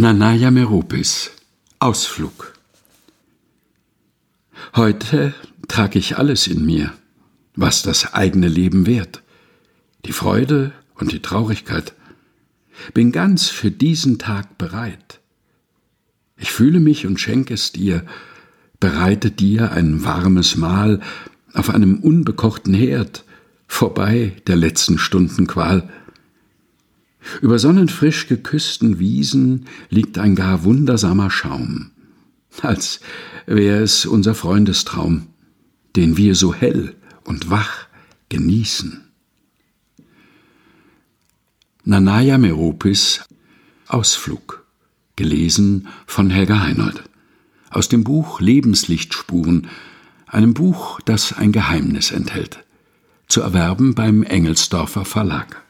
Nanaya Meropis. Ausflug. Heute trage ich alles in mir, was das eigene Leben wert, die Freude und die Traurigkeit, bin ganz für diesen Tag bereit. Ich fühle mich und schenke es dir, bereite dir ein warmes Mahl auf einem unbekochten Herd, vorbei der letzten Stunden Qual. Über sonnenfrisch geküssten Wiesen liegt ein gar wundersamer Schaum, als wär es unser Freundestraum, den wir so hell und wach genießen. Nanaya Meropis Ausflug, gelesen von Helga Heinold, aus dem Buch Lebenslichtspuren, einem Buch, das ein Geheimnis enthält, zu erwerben beim Engelsdorfer Verlag.